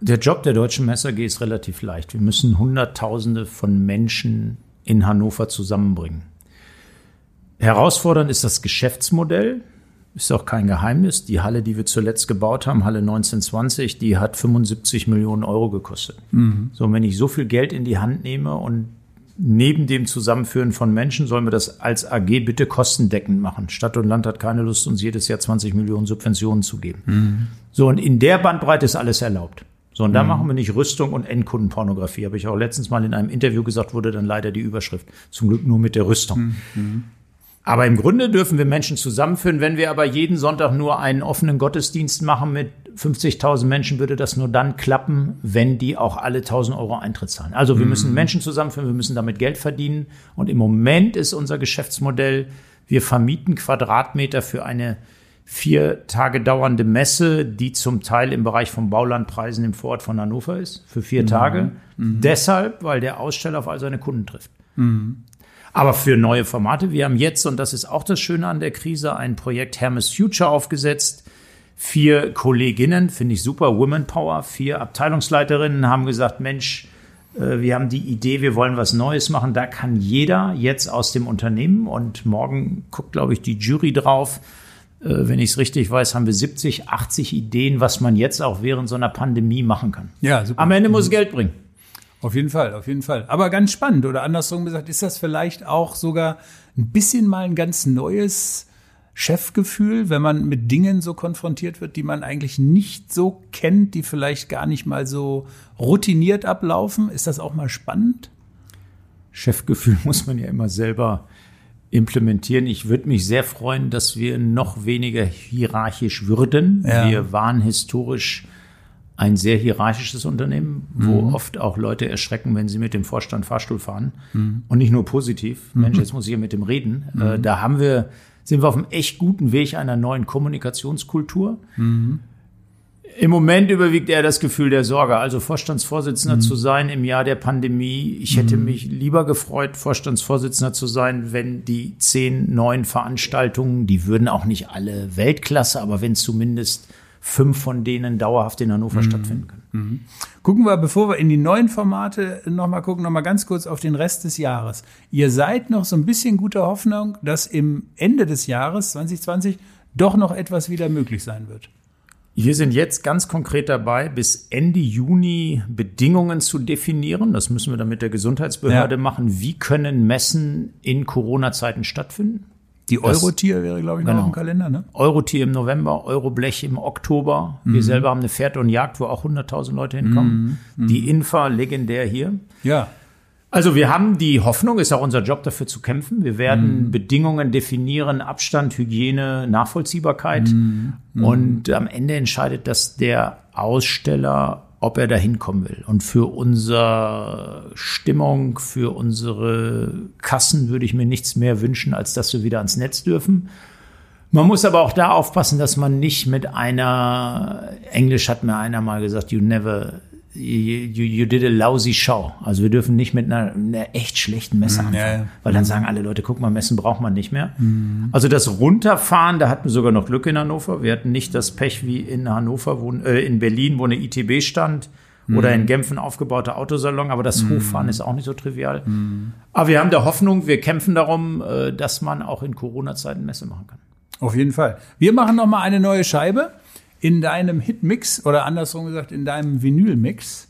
Der Job der Deutschen Messe AG ist relativ leicht. Wir müssen Hunderttausende von Menschen in Hannover zusammenbringen. Herausfordernd ist das Geschäftsmodell. Ist auch kein Geheimnis. Die Halle, die wir zuletzt gebaut haben, Halle 1920, die hat 75 Millionen Euro gekostet. Mhm. So, wenn ich so viel Geld in die Hand nehme und neben dem Zusammenführen von Menschen sollen wir das als AG bitte kostendeckend machen. Stadt und Land hat keine Lust, uns jedes Jahr 20 Millionen Subventionen zu geben. Mhm. So, und in der Bandbreite ist alles erlaubt. So, und da mhm. machen wir nicht Rüstung und Endkundenpornografie. Habe ich auch letztens mal in einem Interview gesagt, wurde dann leider die Überschrift. Zum Glück nur mit der Rüstung. Mhm. Aber im Grunde dürfen wir Menschen zusammenführen. Wenn wir aber jeden Sonntag nur einen offenen Gottesdienst machen mit 50.000 Menschen, würde das nur dann klappen, wenn die auch alle 1.000 Euro Eintritt zahlen. Also wir mhm. müssen Menschen zusammenführen, wir müssen damit Geld verdienen. Und im Moment ist unser Geschäftsmodell, wir vermieten Quadratmeter für eine vier Tage dauernde Messe, die zum Teil im Bereich von Baulandpreisen im Vorort von Hannover ist, für vier mhm. Tage. Mhm. Deshalb, weil der Aussteller auf all seine Kunden trifft. Mhm. Aber für neue Formate, wir haben jetzt, und das ist auch das Schöne an der Krise, ein Projekt Hermes Future aufgesetzt. Vier Kolleginnen, finde ich super, Women Power, vier Abteilungsleiterinnen haben gesagt, Mensch, äh, wir haben die Idee, wir wollen was Neues machen. Da kann jeder jetzt aus dem Unternehmen und morgen guckt, glaube ich, die Jury drauf. Äh, wenn ich es richtig weiß, haben wir 70, 80 Ideen, was man jetzt auch während so einer Pandemie machen kann. Ja, super. Am Ende muss es Geld bringen. Auf jeden Fall, auf jeden Fall. Aber ganz spannend oder andersrum gesagt, ist das vielleicht auch sogar ein bisschen mal ein ganz neues Chefgefühl, wenn man mit Dingen so konfrontiert wird, die man eigentlich nicht so kennt, die vielleicht gar nicht mal so routiniert ablaufen? Ist das auch mal spannend? Chefgefühl muss man ja immer selber implementieren. Ich würde mich sehr freuen, dass wir noch weniger hierarchisch würden. Ja. Wir waren historisch ein sehr hierarchisches Unternehmen, wo mhm. oft auch Leute erschrecken, wenn sie mit dem Vorstand Fahrstuhl fahren. Mhm. Und nicht nur positiv. Mhm. Mensch, jetzt muss ich ja mit dem reden. Äh, mhm. da haben wir sind wir auf einem echt guten Weg einer neuen Kommunikationskultur. Mhm. Im Moment überwiegt eher das Gefühl der Sorge, also Vorstandsvorsitzender mhm. zu sein im Jahr der Pandemie. Ich hätte mhm. mich lieber gefreut, Vorstandsvorsitzender zu sein, wenn die zehn neuen Veranstaltungen, die würden auch nicht alle Weltklasse, aber wenn zumindest fünf von denen dauerhaft in Hannover mhm. stattfinden können. Mhm. Gucken wir, bevor wir in die neuen Formate nochmal gucken, nochmal ganz kurz auf den Rest des Jahres. Ihr seid noch so ein bisschen guter Hoffnung, dass im Ende des Jahres 2020 doch noch etwas wieder möglich sein wird. Wir sind jetzt ganz konkret dabei, bis Ende Juni Bedingungen zu definieren. Das müssen wir dann mit der Gesundheitsbehörde ja. machen. Wie können Messen in Corona-Zeiten stattfinden? Die Eurotier wäre, glaube ich, genau. noch im Kalender, ne? Eurotier im November, Euroblech im Oktober. Mhm. Wir selber haben eine Pferd und Jagd, wo auch 100.000 Leute hinkommen. Mhm. Die Infa, legendär hier. Ja. Also wir haben die Hoffnung, ist auch unser Job dafür zu kämpfen. Wir werden mhm. Bedingungen definieren, Abstand, Hygiene, Nachvollziehbarkeit. Mhm. mhm. Und am Ende entscheidet das der Aussteller, ob er da hinkommen will. Und für unsere Stimmung, für unsere Kassen würde ich mir nichts mehr wünschen, als dass wir wieder ans Netz dürfen. Man muss aber auch da aufpassen, dass man nicht mit einer, Englisch hat mir einer mal gesagt, you never you, you did a lousy show. Also wir dürfen nicht mit einer, einer echt schlechten Messe mm, anfangen. Ja, ja. Weil dann sagen alle Leute, guck mal, Messen braucht man nicht mehr. Mhm. Also das Runterfahren, da hatten wir sogar noch Glück in Hannover. Wir hatten nicht das Pech wie in Hannover, wo, äh, in Berlin, wo eine ITB stand. Mhm. Oder in Genf ein aufgebauter Autosalon, aber das mhm. Hochfahren ist auch nicht so trivial. Aber wir haben da Hoffnung, wir kämpfen darum, äh, dass man auch in Corona-Zeiten Messe machen kann. Auf jeden Fall. Wir machen noch mal eine neue Scheibe in deinem Hitmix oder andersrum gesagt in deinem Vinylmix?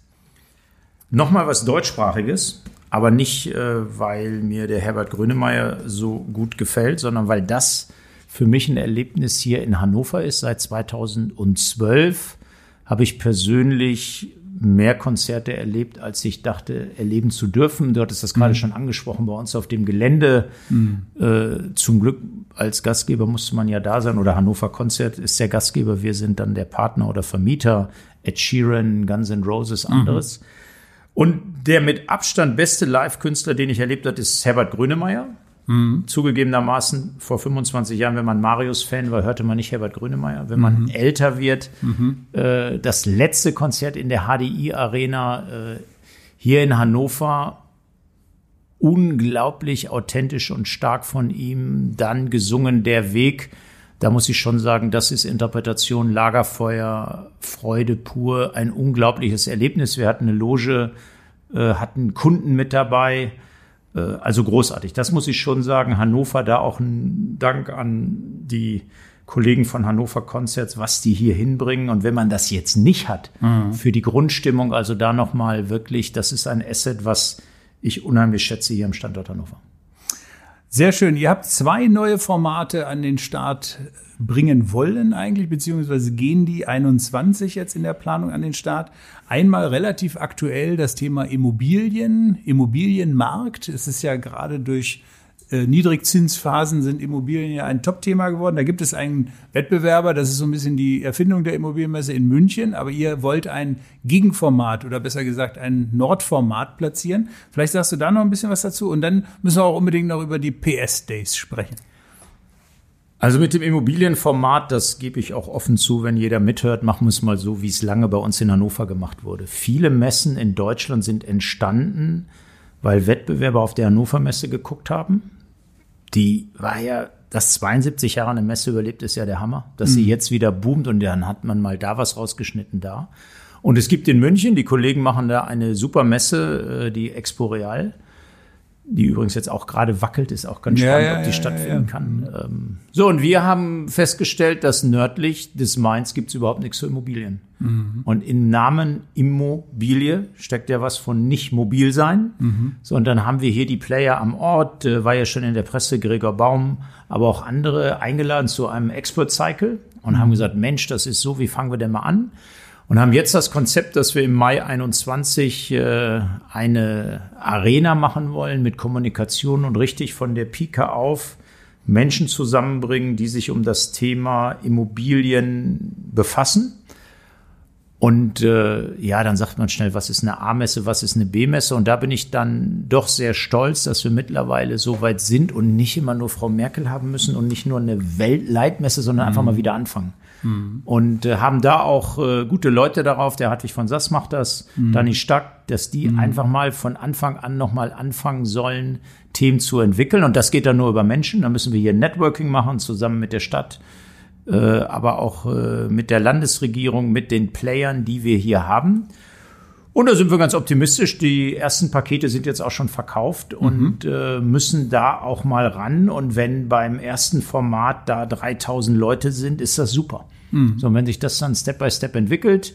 Nochmal was deutschsprachiges, aber nicht, äh, weil mir der Herbert Grönemeyer so gut gefällt, sondern weil das für mich ein Erlebnis hier in Hannover ist. Seit 2012 habe ich persönlich mehr Konzerte erlebt, als ich dachte, erleben zu dürfen. Du hattest das gerade mhm. schon angesprochen bei uns auf dem Gelände. Mhm. Äh, zum Glück als Gastgeber musste man ja da sein oder Hannover Konzert ist der Gastgeber. Wir sind dann der Partner oder Vermieter. Ed Sheeran, Guns N' Roses, mhm. anderes. Mhm. Und der mit Abstand beste Live-Künstler, den ich erlebt habe, ist Herbert Grönemeyer. Mhm. Zugegebenermaßen vor 25 Jahren, wenn man Marius-Fan war, hörte man nicht Herbert Grönemeyer. Wenn man mhm. älter wird, mhm. äh, das letzte Konzert in der HDI-Arena äh, hier in Hannover, unglaublich authentisch und stark von ihm. Dann gesungen Der Weg. Da muss ich schon sagen, das ist Interpretation, Lagerfeuer, Freude pur, ein unglaubliches Erlebnis. Wir hatten eine Loge, äh, hatten Kunden mit dabei. Äh, also großartig. Das muss ich schon sagen. Hannover, da auch ein Dank an die Kollegen von Hannover Concerts, was die hier hinbringen. Und wenn man das jetzt nicht hat, mhm. für die Grundstimmung, also da nochmal wirklich, das ist ein Asset, was ich unheimlich schätze hier im Standort Hannover. Sehr schön. Ihr habt zwei neue Formate an den Start bringen wollen eigentlich, beziehungsweise gehen die 21 jetzt in der Planung an den Start. Einmal relativ aktuell das Thema Immobilien, Immobilienmarkt. Es ist ja gerade durch äh, Niedrigzinsphasen sind Immobilien ja ein Top-Thema geworden. Da gibt es einen Wettbewerber, das ist so ein bisschen die Erfindung der Immobilienmesse in München, aber ihr wollt ein Gegenformat oder besser gesagt ein Nordformat platzieren. Vielleicht sagst du da noch ein bisschen was dazu und dann müssen wir auch unbedingt noch über die PS-Days sprechen. Also mit dem Immobilienformat, das gebe ich auch offen zu, wenn jeder mithört, machen wir es mal so, wie es lange bei uns in Hannover gemacht wurde. Viele Messen in Deutschland sind entstanden, weil Wettbewerber auf der Hannover Messe geguckt haben. Die war ja, dass 72 Jahre eine Messe überlebt, ist ja der Hammer. Dass mhm. sie jetzt wieder boomt und dann hat man mal da was rausgeschnitten da. Und es gibt in München, die Kollegen machen da eine super Messe, äh, die Expo Real die übrigens jetzt auch gerade wackelt, ist auch ganz spannend, ja, ja, ob die ja, stattfinden kann. Ähm, so, und wir haben festgestellt, dass nördlich des Mainz gibt es überhaupt nichts für Immobilien. Mhm. Und im Namen Immobilie steckt ja was von nicht mobil sein. Mhm. So, und dann haben wir hier die Player am Ort, äh, war ja schon in der Presse Gregor Baum, aber auch andere eingeladen zu einem Expert Cycle und mhm. haben gesagt, Mensch, das ist so, wie fangen wir denn mal an? Und haben jetzt das Konzept, dass wir im Mai 21 äh, eine Arena machen wollen mit Kommunikation und richtig von der Pika auf Menschen zusammenbringen, die sich um das Thema Immobilien befassen. Und äh, ja, dann sagt man schnell, was ist eine A-Messe, was ist eine B-Messe? Und da bin ich dann doch sehr stolz, dass wir mittlerweile so weit sind und nicht immer nur Frau Merkel haben müssen und nicht nur eine Weltleitmesse, sondern einfach mal wieder anfangen. Mhm. Und äh, haben da auch äh, gute Leute darauf, der Hartwig von Sass macht das, mhm. Dani Stack, dass die mhm. einfach mal von Anfang an nochmal anfangen sollen, Themen zu entwickeln. Und das geht dann nur über Menschen. Da müssen wir hier Networking machen, zusammen mit der Stadt äh, aber auch äh, mit der Landesregierung, mit den Playern, die wir hier haben. Und da sind wir ganz optimistisch. Die ersten Pakete sind jetzt auch schon verkauft und mhm. äh, müssen da auch mal ran. Und wenn beim ersten Format da 3000 Leute sind, ist das super. Mhm. So, und wenn sich das dann Step by Step entwickelt,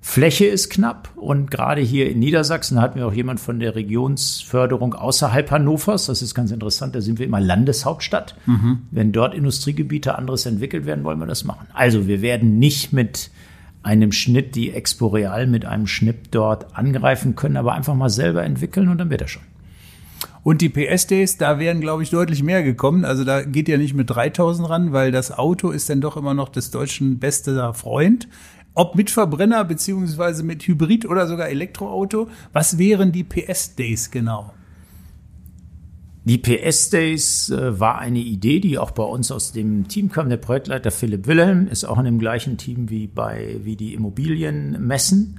Fläche ist knapp und gerade hier in Niedersachsen hatten wir auch jemand von der Regionsförderung außerhalb Hannovers. Das ist ganz interessant. Da sind wir immer Landeshauptstadt. Mhm. Wenn dort Industriegebiete anderes entwickelt werden, wollen wir das machen. Also wir werden nicht mit einem Schnitt die Expo Real mit einem Schnitt dort angreifen können, aber einfach mal selber entwickeln und dann wird er schon. Und die PS-Days, da wären, glaube ich, deutlich mehr gekommen. Also da geht ja nicht mit 3000 ran, weil das Auto ist dann doch immer noch des Deutschen bester Freund ob mit Verbrenner beziehungsweise mit Hybrid oder sogar Elektroauto. Was wären die PS-Days genau? Die PS Days äh, war eine Idee, die auch bei uns aus dem Team kam. Der Projektleiter Philipp Wilhelm ist auch in dem gleichen Team wie bei wie die Immobilienmessen.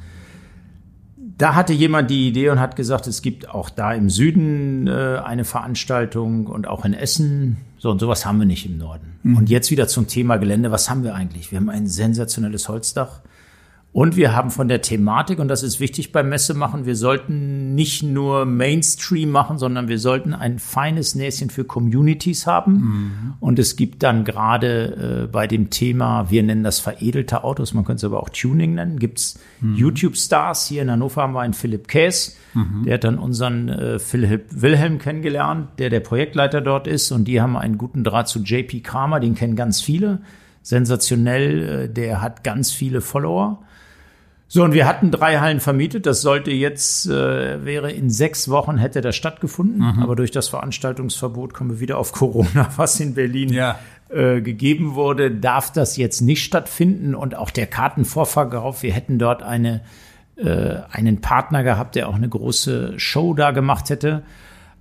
Da hatte jemand die Idee und hat gesagt, es gibt auch da im Süden äh, eine Veranstaltung und auch in Essen. So und sowas haben wir nicht im Norden. Mhm. Und jetzt wieder zum Thema Gelände. Was haben wir eigentlich? Wir haben ein sensationelles Holzdach. Und wir haben von der Thematik, und das ist wichtig beim Messemachen, wir sollten nicht nur Mainstream machen, sondern wir sollten ein feines Näschen für Communities haben. Mhm. Und es gibt dann gerade äh, bei dem Thema, wir nennen das veredelte Autos, man könnte es aber auch Tuning nennen, gibt's mhm. YouTube-Stars. Hier in Hannover haben wir einen Philipp Käs, mhm. der hat dann unseren äh, Philipp Wilhelm kennengelernt, der der Projektleiter dort ist. Und die haben einen guten Draht zu JP Kramer, den kennen ganz viele. Sensationell, äh, der hat ganz viele Follower. So, und wir hatten drei Hallen vermietet. Das sollte jetzt, äh, wäre in sechs Wochen hätte das stattgefunden. Mhm. Aber durch das Veranstaltungsverbot kommen wir wieder auf Corona, was in Berlin ja. äh, gegeben wurde, darf das jetzt nicht stattfinden. Und auch der Kartenvorverkauf, wir hätten dort eine, äh, einen Partner gehabt, der auch eine große Show da gemacht hätte.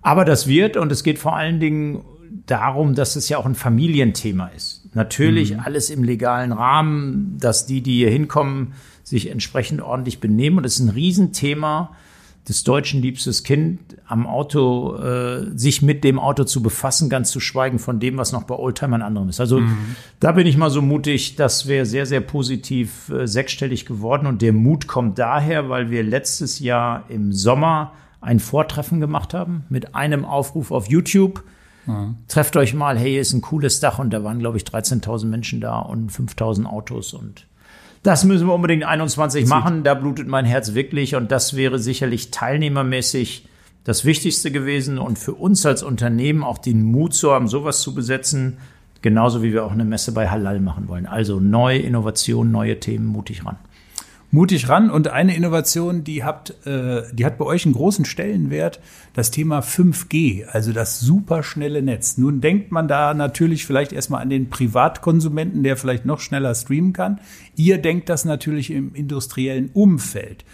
Aber das wird, und es geht vor allen Dingen darum, dass es ja auch ein Familienthema ist. Natürlich mhm. alles im legalen Rahmen, dass die, die hier hinkommen, sich entsprechend ordentlich benehmen. Und es ist ein Riesenthema des Deutschen liebstes Kind am Auto, äh, sich mit dem Auto zu befassen, ganz zu schweigen von dem, was noch bei Oldtimern anderem ist. Also mhm. da bin ich mal so mutig, das wäre sehr, sehr positiv äh, sechsstellig geworden. Und der Mut kommt daher, weil wir letztes Jahr im Sommer ein Vortreffen gemacht haben mit einem Aufruf auf YouTube. Mhm. Trefft euch mal, hey, hier ist ein cooles Dach und da waren, glaube ich, 13.000 Menschen da und 5.000 Autos und das müssen wir unbedingt 21 machen. Da blutet mein Herz wirklich. Und das wäre sicherlich teilnehmermäßig das Wichtigste gewesen. Und für uns als Unternehmen auch den Mut zu haben, sowas zu besetzen. Genauso wie wir auch eine Messe bei Halal machen wollen. Also neue Innovationen, neue Themen, mutig ran mutig ran. Und eine Innovation, die habt, äh, die hat bei euch einen großen Stellenwert, das Thema 5G, also das superschnelle Netz. Nun denkt man da natürlich vielleicht erstmal an den Privatkonsumenten, der vielleicht noch schneller streamen kann. Ihr denkt das natürlich im industriellen Umfeld.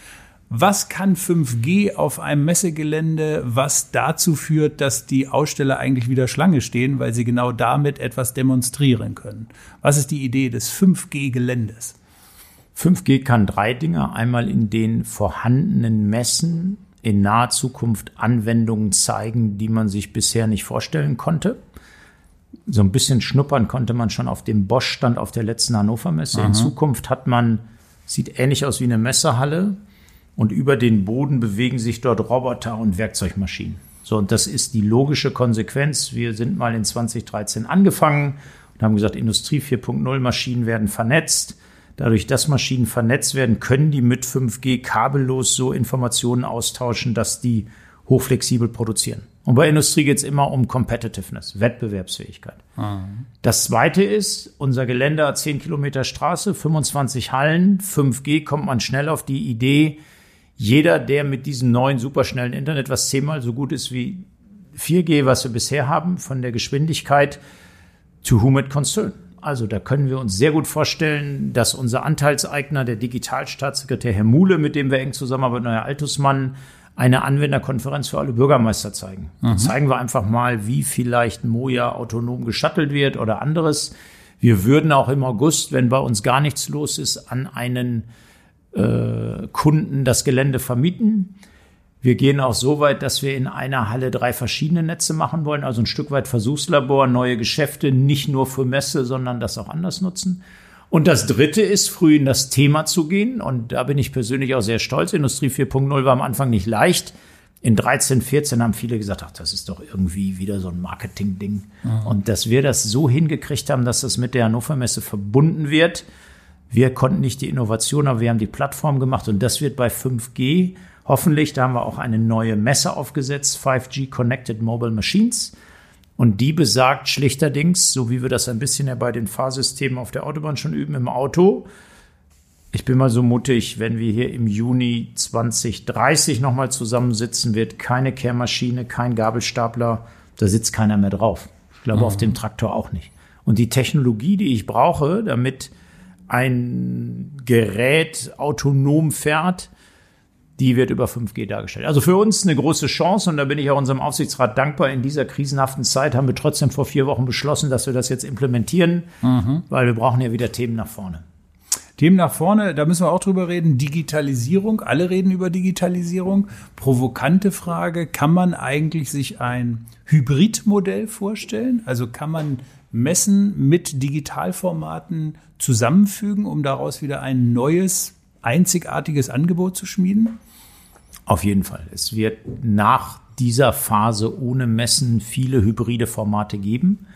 Was kann 5G auf einem Messegelände, was dazu führt, dass die Aussteller eigentlich wieder Schlange stehen, weil sie genau damit etwas demonstrieren können? Was ist die Idee des 5G-Geländes? 5G kann drei Dinge. Einmal in den vorhandenen Messen in naher Zukunft Anwendungen zeigen, die man sich bisher nicht vorstellen konnte. So ein bisschen schnuppern konnte man schon auf dem Bosch-Stand auf der letzten Hannover Messe. Aha. In Zukunft hat man, sieht ähnlich aus wie eine Messehalle und über den Boden bewegen sich dort Roboter und Werkzeugmaschinen. So, und das ist die logische Konsequenz. Wir sind mal in 2013 angefangen und haben gesagt, Industrie 4.0 Maschinen werden vernetzt. Dadurch, dass Maschinen vernetzt werden, können die mit 5G kabellos so Informationen austauschen, dass die hochflexibel produzieren. Und bei Industrie geht es immer um Competitiveness, Wettbewerbsfähigkeit. Mhm. Das zweite ist, unser Gelände hat 10 Kilometer Straße, 25 Hallen, 5G kommt man schnell auf die Idee, jeder, der mit diesem neuen superschnellen Internet, was zehnmal so gut ist wie 4G, was wir bisher haben, von der Geschwindigkeit, to whom it concern. Also da können wir uns sehr gut vorstellen, dass unser Anteilseigner, der Digitalstaatssekretär Herr Muhle, mit dem wir eng zusammenarbeiten, Herr Altusmann, eine Anwenderkonferenz für alle Bürgermeister zeigen. Mhm. Zeigen wir einfach mal, wie vielleicht Moja autonom geschattelt wird oder anderes. Wir würden auch im August, wenn bei uns gar nichts los ist, an einen äh, Kunden das Gelände vermieten. Wir gehen auch so weit, dass wir in einer Halle drei verschiedene Netze machen wollen, also ein Stück weit Versuchslabor, neue Geschäfte, nicht nur für Messe, sondern das auch anders nutzen. Und das dritte ist, früh in das Thema zu gehen. Und da bin ich persönlich auch sehr stolz. Industrie 4.0 war am Anfang nicht leicht. In 13, 14 haben viele gesagt, ach, das ist doch irgendwie wieder so ein Marketing-Ding. Mhm. Und dass wir das so hingekriegt haben, dass das mit der Hannover Messe verbunden wird. Wir konnten nicht die Innovation, aber wir haben die Plattform gemacht und das wird bei 5G Hoffentlich, da haben wir auch eine neue Messe aufgesetzt, 5G Connected Mobile Machines. Und die besagt schlichterdings, so wie wir das ein bisschen ja bei den Fahrsystemen auf der Autobahn schon üben, im Auto. Ich bin mal so mutig, wenn wir hier im Juni 2030 nochmal zusammensitzen, wird keine Kehrmaschine, kein Gabelstapler, da sitzt keiner mehr drauf. Ich glaube, mhm. auf dem Traktor auch nicht. Und die Technologie, die ich brauche, damit ein Gerät autonom fährt, die wird über 5G dargestellt. Also für uns eine große Chance und da bin ich auch unserem Aufsichtsrat dankbar. In dieser krisenhaften Zeit haben wir trotzdem vor vier Wochen beschlossen, dass wir das jetzt implementieren, mhm. weil wir brauchen ja wieder Themen nach vorne. Themen nach vorne, da müssen wir auch drüber reden. Digitalisierung, alle reden über Digitalisierung. Provokante Frage, kann man eigentlich sich ein Hybridmodell vorstellen? Also kann man Messen mit Digitalformaten zusammenfügen, um daraus wieder ein neues, einzigartiges Angebot zu schmieden? Auf jeden Fall. Es wird nach dieser Phase ohne Messen viele hybride Formate geben.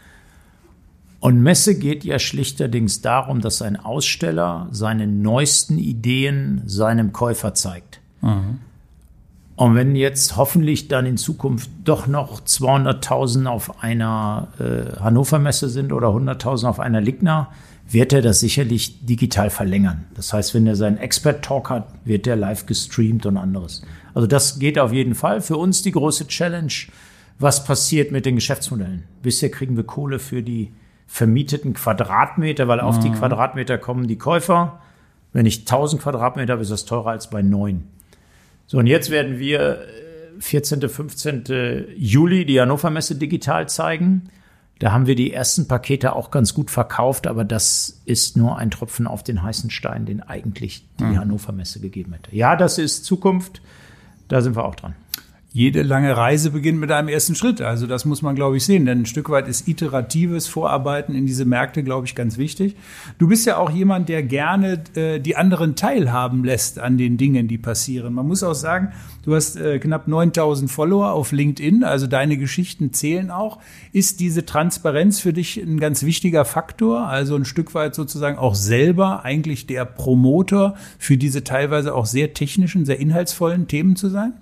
Und Messe geht ja schlichterdings darum, dass ein Aussteller seine neuesten Ideen seinem Käufer zeigt. Mhm. Und wenn jetzt hoffentlich dann in Zukunft doch noch 200.000 auf einer äh, Hannover Messe sind oder 100.000 auf einer Ligna, wird er das sicherlich digital verlängern. Das heißt, wenn er seinen Expert-Talk hat, wird der live gestreamt und anderes. Also das geht auf jeden Fall. Für uns die große Challenge, was passiert mit den Geschäftsmodellen. Bisher kriegen wir Kohle für die vermieteten Quadratmeter, weil auf die mhm. Quadratmeter kommen die Käufer. Wenn ich 1000 Quadratmeter habe, ist das teurer als bei neun. So, und jetzt werden wir 14., äh, 15. Juli die Hannover Messe digital zeigen. Da haben wir die ersten Pakete auch ganz gut verkauft, aber das ist nur ein Tropfen auf den heißen Stein, den eigentlich die mhm. Hannover Messe gegeben hätte. Ja, das ist Zukunft. Da sind wir auch dran jede lange Reise beginnt mit einem ersten Schritt. Also das muss man, glaube ich, sehen. Denn ein Stück weit ist iteratives Vorarbeiten in diese Märkte, glaube ich, ganz wichtig. Du bist ja auch jemand, der gerne äh, die anderen teilhaben lässt an den Dingen, die passieren. Man muss auch sagen, du hast äh, knapp 9000 Follower auf LinkedIn, also deine Geschichten zählen auch. Ist diese Transparenz für dich ein ganz wichtiger Faktor? Also ein Stück weit sozusagen auch selber eigentlich der Promoter für diese teilweise auch sehr technischen, sehr inhaltsvollen Themen zu sein?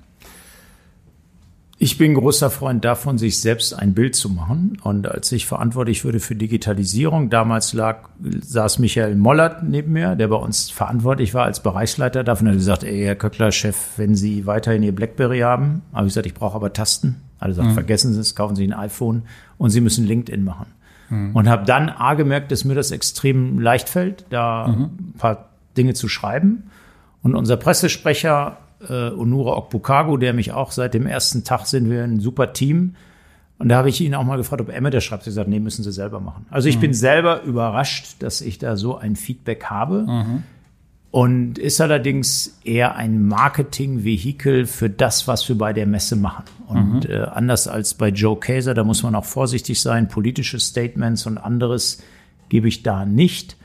Ich bin großer Freund davon, sich selbst ein Bild zu machen. Und als ich verantwortlich wurde für Digitalisierung, damals lag, saß Michael Mollert neben mir, der bei uns verantwortlich war als Bereichsleiter. Davon hat er gesagt, ey, Herr Köckler, Chef, wenn Sie weiterhin Ihr Blackberry haben, habe ich gesagt, ich brauche aber Tasten. Also gesagt, mhm. vergessen Sie es, kaufen Sie ein iPhone und Sie müssen LinkedIn machen. Mhm. Und habe dann A gemerkt, dass mir das extrem leicht fällt, da mhm. ein paar Dinge zu schreiben. Und unser Pressesprecher äh, Onura Okbukago, der mich auch seit dem ersten Tag sind wir ein super Team. Und da habe ich ihn auch mal gefragt, ob Emma das schreibt. Sie gesagt, nee, müssen Sie selber machen. Also ich mhm. bin selber überrascht, dass ich da so ein Feedback habe. Mhm. Und ist allerdings eher ein Marketing-Vehikel für das, was wir bei der Messe machen. Und mhm. äh, anders als bei Joe Kaeser, da muss man auch vorsichtig sein. Politische Statements und anderes gebe ich da nicht.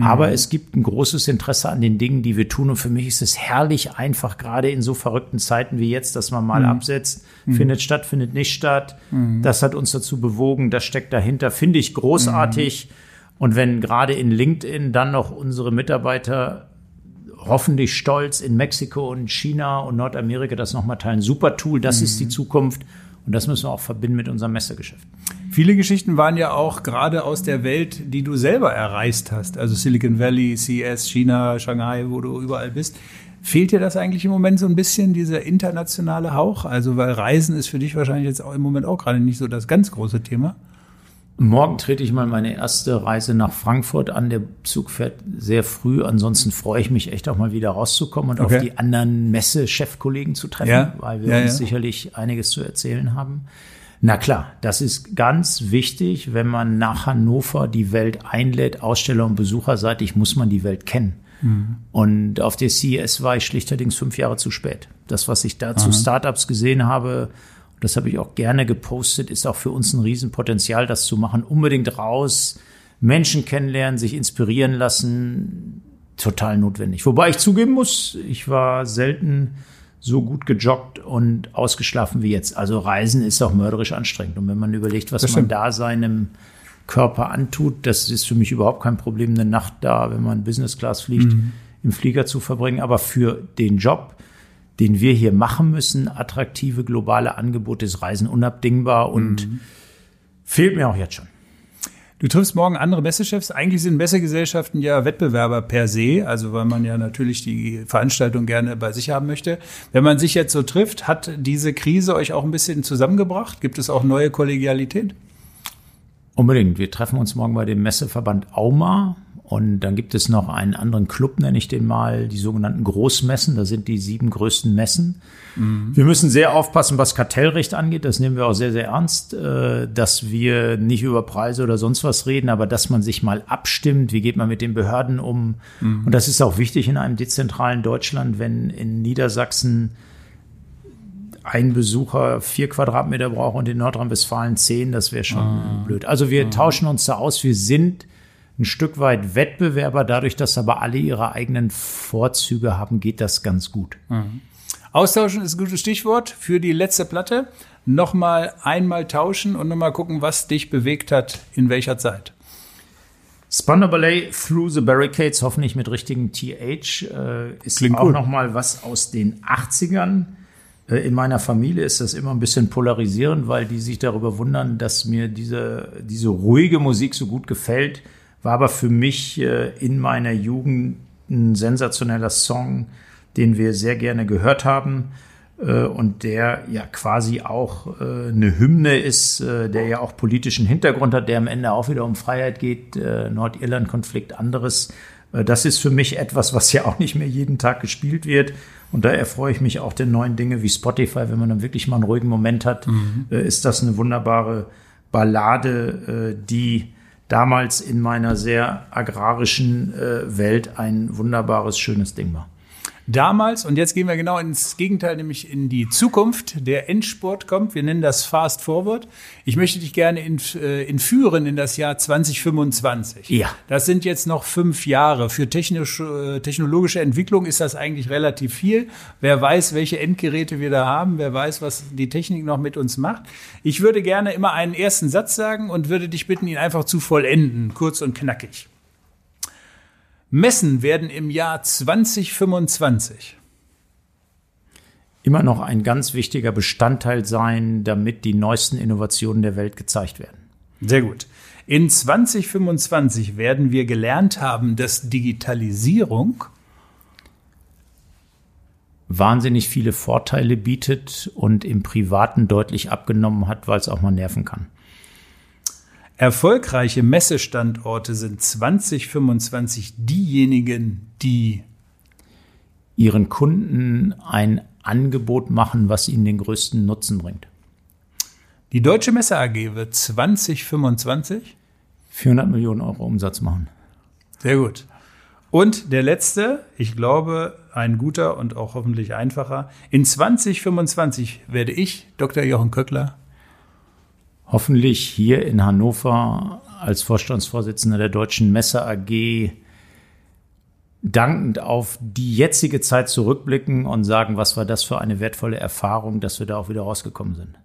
Aber mhm. es gibt ein großes Interesse an den Dingen, die wir tun. Und für mich ist es herrlich einfach, gerade in so verrückten Zeiten wie jetzt, dass man mal mhm. absetzt, mhm. findet statt, findet nicht statt. Mhm. Das hat uns dazu bewogen, das steckt dahinter, finde ich großartig. Mhm. Und wenn gerade in LinkedIn dann noch unsere Mitarbeiter hoffentlich stolz in Mexiko und China und Nordamerika das nochmal teilen, super Tool, das ist die mhm. Zukunft. Und das müssen wir auch verbinden mit unserem Messegeschäft. Viele Geschichten waren ja auch gerade aus der Welt, die du selber erreist hast. Also Silicon Valley, CS, China, Shanghai, wo du überall bist. Fehlt dir das eigentlich im Moment so ein bisschen, dieser internationale Hauch? Also, weil Reisen ist für dich wahrscheinlich jetzt auch im Moment auch gerade nicht so das ganz große Thema. Morgen trete ich mal meine erste Reise nach Frankfurt an. Der Zug fährt sehr früh. Ansonsten freue ich mich echt auch mal wieder rauszukommen und okay. auf die anderen Messe-Chefkollegen zu treffen, ja. weil wir ja, uns ja. sicherlich einiges zu erzählen haben. Na klar, das ist ganz wichtig, wenn man nach Hannover die Welt einlädt, Aussteller und Besucherseitig muss man die Welt kennen. Mhm. Und auf der CES war ich schlichterdings fünf Jahre zu spät. Das, was ich da zu Startups gesehen habe, das habe ich auch gerne gepostet, ist auch für uns ein Riesenpotenzial, das zu machen. Unbedingt raus, Menschen kennenlernen, sich inspirieren lassen, total notwendig. Wobei ich zugeben muss, ich war selten so gut gejoggt und ausgeschlafen wie jetzt. Also Reisen ist auch mörderisch anstrengend. Und wenn man überlegt, was man da seinem Körper antut, das ist für mich überhaupt kein Problem, eine Nacht da, wenn man Business Class fliegt, mhm. im Flieger zu verbringen. Aber für den Job, den wir hier machen müssen, attraktive globale Angebote ist Reisen unabdingbar und mhm. fehlt mir auch jetzt schon. Du triffst morgen andere Messechefs. Eigentlich sind Messegesellschaften ja Wettbewerber per se, also weil man ja natürlich die Veranstaltung gerne bei sich haben möchte. Wenn man sich jetzt so trifft, hat diese Krise euch auch ein bisschen zusammengebracht? Gibt es auch neue Kollegialität? Unbedingt. Wir treffen uns morgen bei dem Messeverband Auma. Und dann gibt es noch einen anderen Club, nenne ich den mal, die sogenannten Großmessen. Da sind die sieben größten Messen. Mhm. Wir müssen sehr aufpassen, was Kartellrecht angeht. Das nehmen wir auch sehr, sehr ernst, äh, dass wir nicht über Preise oder sonst was reden, aber dass man sich mal abstimmt. Wie geht man mit den Behörden um? Mhm. Und das ist auch wichtig in einem dezentralen Deutschland, wenn in Niedersachsen ein Besucher vier Quadratmeter braucht und in Nordrhein-Westfalen zehn, das wäre schon ah. blöd. Also wir ah. tauschen uns da aus. Wir sind ein Stück weit Wettbewerber. Dadurch, dass aber alle ihre eigenen Vorzüge haben, geht das ganz gut. Mhm. Austauschen ist ein gutes Stichwort für die letzte Platte. Nochmal einmal tauschen und nochmal gucken, was dich bewegt hat, in welcher Zeit. Spandau Ballet Through the Barricades, hoffentlich mit richtigen TH, äh, ist Klingt auch cool. nochmal was aus den 80ern. Äh, in meiner Familie ist das immer ein bisschen polarisierend, weil die sich darüber wundern, dass mir diese, diese ruhige Musik so gut gefällt. War aber für mich äh, in meiner Jugend ein sensationeller Song, den wir sehr gerne gehört haben äh, und der ja quasi auch eine Hymne ist, der ja auch politischen Hintergrund hat, der am Ende auch wieder um Freiheit geht, Nordirland-Konflikt, anderes. Das ist für mich etwas, was ja auch nicht mehr jeden Tag gespielt wird. Und da erfreue ich mich auch der neuen Dinge wie Spotify, wenn man dann wirklich mal einen ruhigen Moment hat, mhm. äh, ist das eine wunderbare Ballade, äh, die damals in meiner sehr agrarischen äh, Welt ein wunderbares, schönes Ding war damals. Und jetzt gehen wir genau ins Gegenteil, nämlich in die Zukunft. Der Endsport kommt. Wir nennen das Fast Forward. Ich möchte dich gerne entführen äh, in das Jahr 2025. Ja. Das sind jetzt noch fünf Jahre. Für technisch, äh, technologische Entwicklung ist das eigentlich relativ viel. Wer weiß, welche Endgeräte wir da haben. Wer weiß, was die Technik noch mit uns macht. Ich würde gerne immer einen ersten Satz sagen und würde dich bitten, ihn einfach zu vollenden. Kurz und knackig. Messen werden im Jahr 2025 immer noch ein ganz wichtiger Bestandteil sein, damit die neuesten Innovationen der Welt gezeigt werden. Sehr gut. In 2025 werden wir gelernt haben, dass Digitalisierung wahnsinnig viele Vorteile bietet und im Privaten deutlich abgenommen hat, weil es auch mal nerven kann. Erfolgreiche Messestandorte sind 2025 diejenigen, die ihren Kunden ein Angebot machen, was ihnen den größten Nutzen bringt. Die Deutsche Messe AG wird 2025 400 Millionen Euro Umsatz machen. Sehr gut. Und der letzte, ich glaube, ein guter und auch hoffentlich einfacher. In 2025 werde ich, Dr. Jochen Köckler, hoffentlich hier in Hannover als Vorstandsvorsitzender der Deutschen Messe AG dankend auf die jetzige Zeit zurückblicken und sagen, was war das für eine wertvolle Erfahrung, dass wir da auch wieder rausgekommen sind.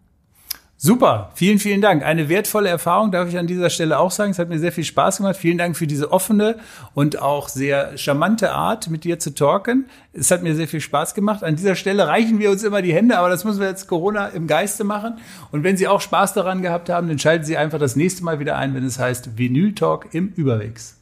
Super, vielen, vielen Dank. Eine wertvolle Erfahrung darf ich an dieser Stelle auch sagen. Es hat mir sehr viel Spaß gemacht. Vielen Dank für diese offene und auch sehr charmante Art, mit dir zu talken. Es hat mir sehr viel Spaß gemacht. An dieser Stelle reichen wir uns immer die Hände, aber das müssen wir jetzt Corona im Geiste machen. Und wenn Sie auch Spaß daran gehabt haben, dann schalten Sie einfach das nächste Mal wieder ein, wenn es heißt Vinyl Talk im Überwegs.